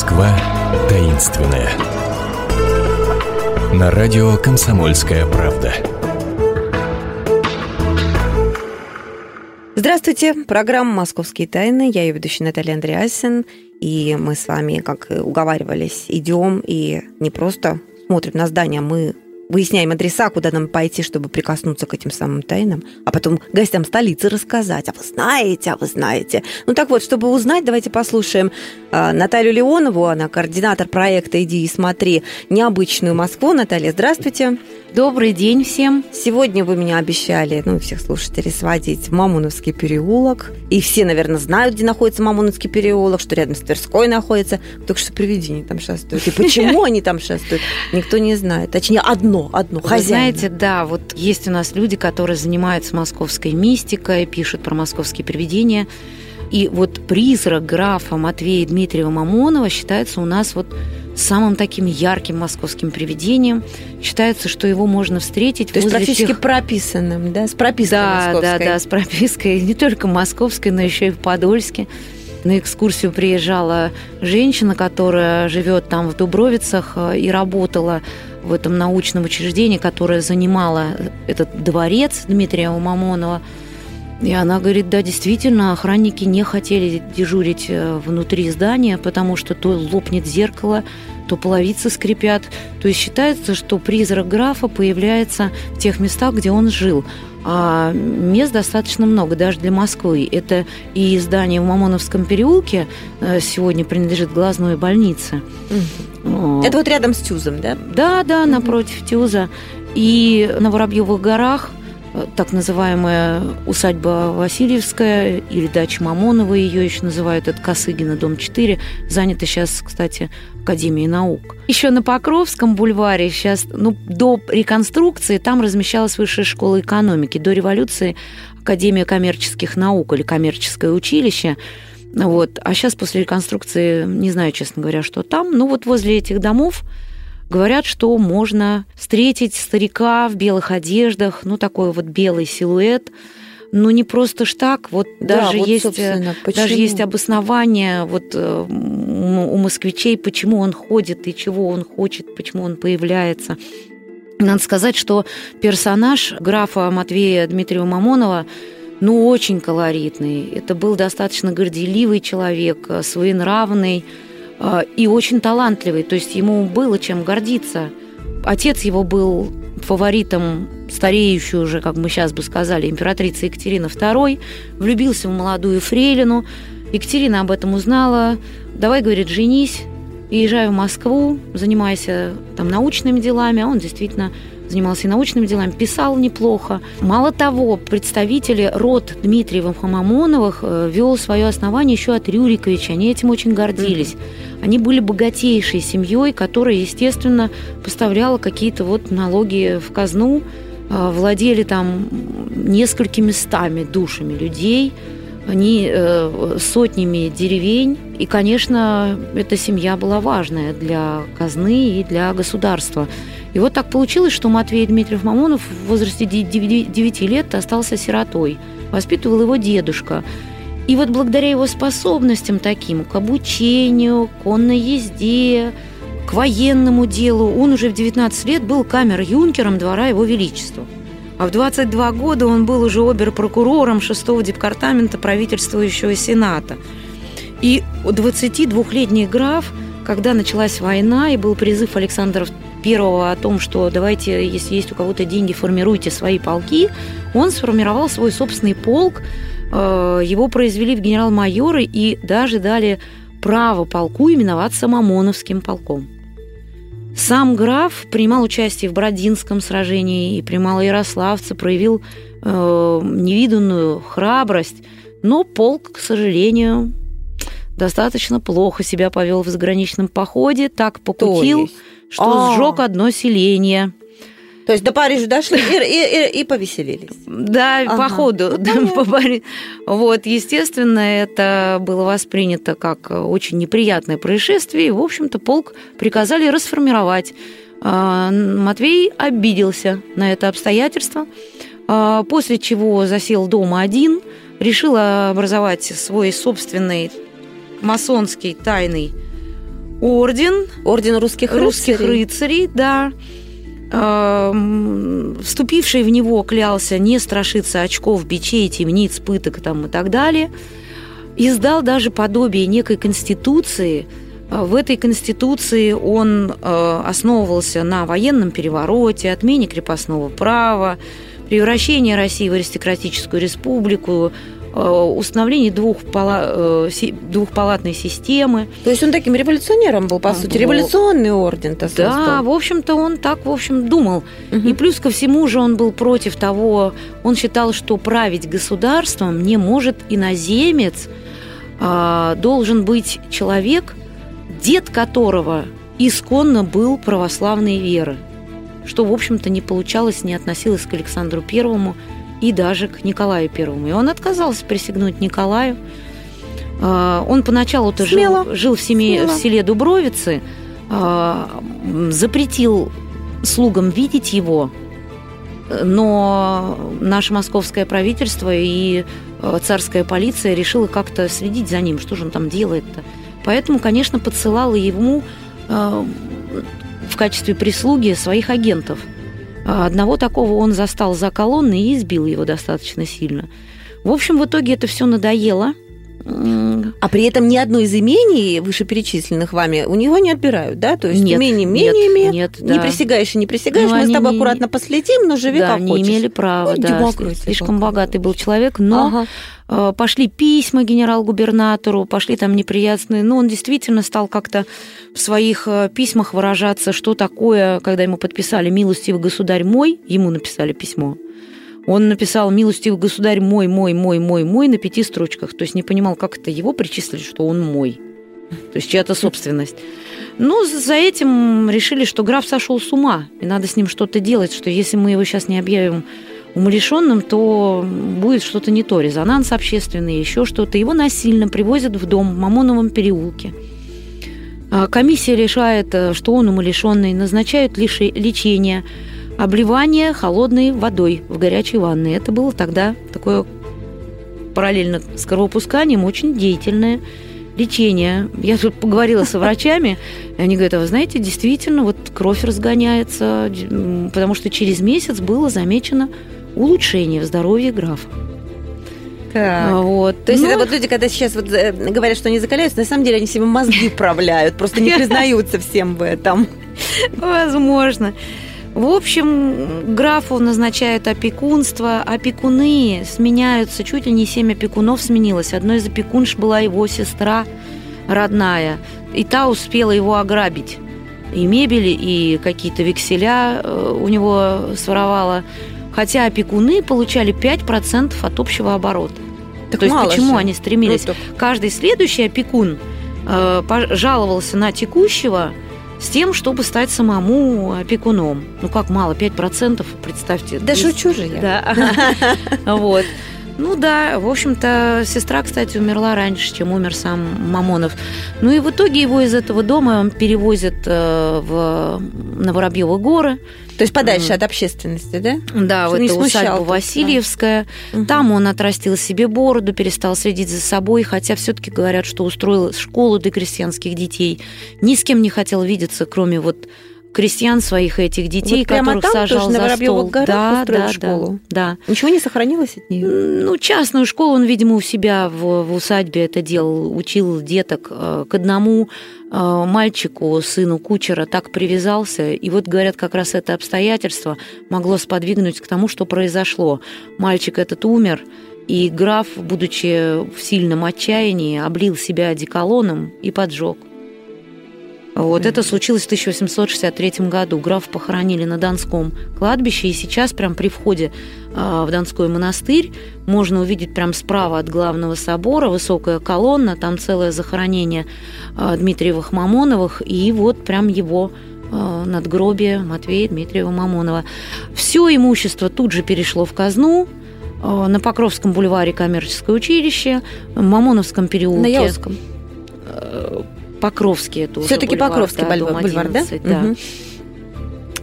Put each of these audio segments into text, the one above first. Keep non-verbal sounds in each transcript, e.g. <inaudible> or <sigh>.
Москва таинственная. На радио «Комсомольская правда». Здравствуйте, программа «Московские тайны». Я ее ведущая Наталья Андреасин. И мы с вами, как уговаривались, идем и не просто смотрим на здание, мы выясняем адреса, куда нам пойти, чтобы прикоснуться к этим самым тайнам, а потом гостям столицы рассказать. А вы знаете, а вы знаете. Ну так вот, чтобы узнать, давайте послушаем э, Наталью Леонову, она координатор проекта «Иди и смотри. Необычную Москву». Наталья, здравствуйте. Добрый день всем. Сегодня вы меня обещали, ну, всех слушателей, сводить в Мамуновский переулок. И все, наверное, знают, где находится Мамуновский переулок, что рядом с Тверской находится. Только что привидения там шастают. И <laughs> почему они там шастают, никто не знает. Точнее, одно, одно, Вы знаете, да, вот есть у нас люди, которые занимаются московской мистикой, пишут про московские привидения. И вот призрак графа Матвея Дмитриева Мамонова считается у нас вот самым таким ярким московским привидением. Считается, что его можно встретить То есть практически тех... прописанным, да, с пропиской да, московской. Да, да, с пропиской не только московской, но еще и в Подольске. На экскурсию приезжала женщина, которая живет там в Дубровицах э, и работала в этом научном учреждении, которое занимала этот дворец Дмитрия Мамонова. И она говорит, да, действительно, охранники не хотели дежурить э, внутри здания, потому что то лопнет зеркало, то половицы скрипят. То есть считается, что призрак графа появляется в тех местах, где он жил. А мест достаточно много, даже для Москвы. Это и здание в Мамоновском переулке э, сегодня принадлежит глазной больнице. Это вот рядом с Тюзом, да? Да, да, напротив Тюза. И на Воробьевых горах так называемая усадьба Васильевская или дача Мамонова, ее еще называют, это Косыгина, дом 4, занята сейчас, кстати, Академией наук. Еще на Покровском бульваре сейчас, ну, до реконструкции там размещалась высшая школа экономики, до революции Академия коммерческих наук или коммерческое училище. Вот. А сейчас после реконструкции, не знаю, честно говоря, что там, ну вот возле этих домов Говорят, что можно встретить старика в белых одеждах, ну такой вот белый силуэт, ну не просто ж так, вот да, даже вот, есть э, даже есть обоснование вот э, у москвичей, почему он ходит и чего он хочет, почему он появляется. Надо сказать, что персонаж графа Матвея Дмитриева Мамонова ну, очень колоритный. Это был достаточно горделивый человек, э, своенравный, и очень талантливый, то есть ему было чем гордиться. Отец его был фаворитом стареющей уже, как мы сейчас бы сказали, императрицы Екатерины II, влюбился в молодую фрейлину. Екатерина об этом узнала. «Давай, — говорит, — женись, езжай в Москву, занимайся там научными делами». А он действительно занимался и научными делами, писал неплохо. Мало того, представители род Дмитриевых Мамоновых э, вел свое основание еще от Рюриковича. Они этим очень гордились. Mm-hmm. Они были богатейшей семьей, которая, естественно, поставляла какие-то вот налоги в казну, э, владели там несколькими стами душами людей, они э, сотнями деревень. И, конечно, эта семья была важная для казны и для государства. И вот так получилось, что Матвей Дмитриев Мамонов в возрасте 9 лет остался сиротой. Воспитывал его дедушка. И вот благодаря его способностям таким, к обучению, конной езде, к военному делу, он уже в 19 лет был камер-юнкером двора его величества. А в 22 года он был уже обер-прокурором 6-го департамента правительствующего сената. И 22-летний граф, когда началась война и был призыв Александра первого о том, что давайте, если есть у кого-то деньги, формируйте свои полки, он сформировал свой собственный полк, э, его произвели в генерал-майоры и даже дали право полку именоваться Мамоновским полком. Сам граф принимал участие в Бородинском сражении и при Малоярославце проявил э, невиданную храбрость, но полк, к сожалению, достаточно плохо себя повел в заграничном походе, так покутил, что А-а-а. сжег одно селение. То есть до Парижа дошли и, и, и, и повеселились. Да, ага. по ходу. Ну, по вот, естественно, это было воспринято как очень неприятное происшествие. И, в общем-то, полк приказали расформировать. А, Матвей обиделся на это обстоятельство, а, после чего засел дома один, решил образовать свой собственный масонский тайный орден. Орден русских, русских рыцарей. рыцарей, да. Эм, Вступивший в него клялся не страшиться очков, бичей, темниц, пыток там, и так далее. Издал даже подобие некой конституции. Э, В этой конституции он э, основывался на военном перевороте, отмене крепостного права, превращении России в аристократическую республику, э, установлении двухпала- э, двухпалатной системы. То есть он таким революционером был, по А, сути. был. Революционный орден-то Да, создал. в общем-то, он так, в общем, думал. Мгм. И плюс ко всему же он был против того, он считал, что править государством не может иноземец, а, должен быть человек, дед которого исконно был православной веры, что, в общем-то, не получалось, не относилось к Александру Первому и даже к Николаю Первому. И он отказался присягнуть Николаю. А, Он поначалу-то жил, жил в, семье, Смело. в селе Дубровицы, а, запретил слугам видеть его, но наше московское правительство и э, царская полиция решила как-то следить за ним, что же он там делает-то. Поэтому, конечно, подсылала ему в качестве прислуги своих агентов. А Одного такого он застал за колонной и избил его достаточно сильно. В общем, в итоге это все надоело. А при этом ни одно из имений, вышеперечисленных вами, у него не отбирают, да? То есть Нет, имение нет, имениями, нет, не да. присягаешь и не присягаешь, Ну, мы с тобой не- аккуратно последим, но живи да, как не хочешь. имели права, Ну, да. Слишком богатый был человек, но Ага. Э, Пошли письма генерал-губернатору, пошли там неприятные. Но он действительно стал как-то в своих э, письмах выражаться, что такое, когда ему подписали «Милостивый государь мой», ему написали письмо. Он написал «Милостивый государь мой, мой, мой, мой, мой» на пяти строчках. То есть не понимал, как это его причислили, что он мой. То есть чья-то собственность. Ну, за этим решили, что граф сошел с ума, и надо с ним что-то делать, что если мы его сейчас не объявим умалишенным, то будет что-то не то, резонанс общественный, еще что-то. Его насильно привозят в дом в Мамоновом переулке. А Комиссия решает, э, что он умалишенный, назначают лечение, обливание холодной водой в горячей ванной. Это было тогда такое параллельно с кровопусканием очень деятельное лечение. Я тут поговорила со врачами, и они говорят, а вы знаете, действительно, вот кровь разгоняется, потому что через месяц было замечено улучшение в здоровье графа. Так. Вот. То есть Ну, это вот люди, когда сейчас вот э, говорят, что они закаляются, на самом деле они себе мозги <laughs> управляют, просто не признаются всем в этом. <laughs> Возможно. В общем, графу назначают опекунство. Опекуны сменяются. Чуть ли не семь опекунов сменилось. Одной из опекунш была его сестра родная. И та успела его ограбить. И мебели, и какие-то векселя э, у него своровала. Хотя опекуны получали 5% от общего оборота. Так То есть почему же. они стремились? Ну, так Каждый следующий опекун э, жаловался на текущего с тем, чтобы стать самому опекуном. Ну как мало, 5%, представьте. Да Есть- шучу же я. Да. <laughs> Вот. Ну да, в общем-то, сестра, кстати, умерла раньше, чем умер сам Мамонов. Ну и в итоге его из этого дома перевозят э, в, на Воробьевы горы. То есть подальше Мгм. от общественности, да? Да, эту смущал усадьбу тут, да. Васильевская. Мгм. Там он отрастил себе бороду, перестал следить за собой, хотя все-таки говорят, что устроил школу для крестьянских детей. Ни с кем не хотел видеться, кроме вот крестьян своих этих детей, Вот которых там сажал тоже на за Воробьевых стол. да, да, школу? Да, Ничего не сохранилось от нее? Ну, частную школу он, видимо, у себя в, в усадьбе это делал, учил деток э, к одному э, мальчику, сыну кучера, так привязался. И вот, говорят, как раз это обстоятельство могло сподвигнуть к тому, что произошло. Мальчик этот умер, и граф, будучи в сильном отчаянии, облил себя одеколоном и поджег. Вот это случилось в 1863 году. Граф похоронили на Донском кладбище, и сейчас прям при входе а, в Донской монастырь можно увидеть прям справа от главного собора высокая колонна, там целое захоронение а, Дмитриевых Мамоновых, и вот прям его а, надгробие Матвея Дмитриева Мамонова. Все имущество тут же перешло в казну, на Покровском бульваре коммерческое училище, в Мамоновском переулке. На Яузском. Покровский это Все-таки Покровский да, бульвар, бульвар, да? 11, да.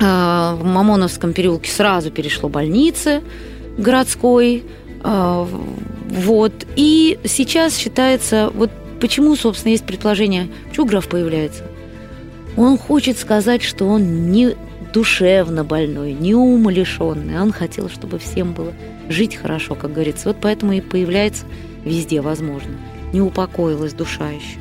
А, В Мамоновском переулке сразу перешло больницы городской. а, Вот. И сейчас считается, вот почему, собственно, есть предположение, почему граф появляется? Он хочет сказать, что он не душевно больной, не умалишенный. Он хотел, чтобы всем было жить хорошо, как говорится. Вот поэтому и появляется везде возможно. Не упокоилась душа еще.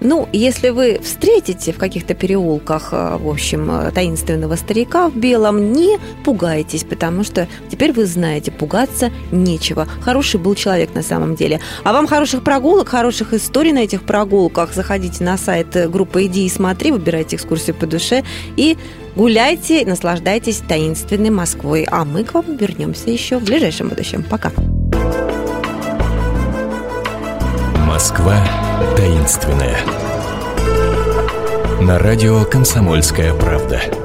Ну, если вы встретите в каких-то переулках, э, в общем, э, таинственного старика в белом, не пугайтесь, потому что теперь вы знаете, пугаться нечего. Хороший был человек на самом деле. А вам хороших прогулок, хороших историй на этих прогулках. Заходите на сайт э, группы «Иди и смотри», выбирайте экскурсию по душе и гуляйте, наслаждайтесь таинственной Москвой. А мы к вам вернемся еще в ближайшем будущем. Пока. Москва таинственная. На радио «Комсомольская правда».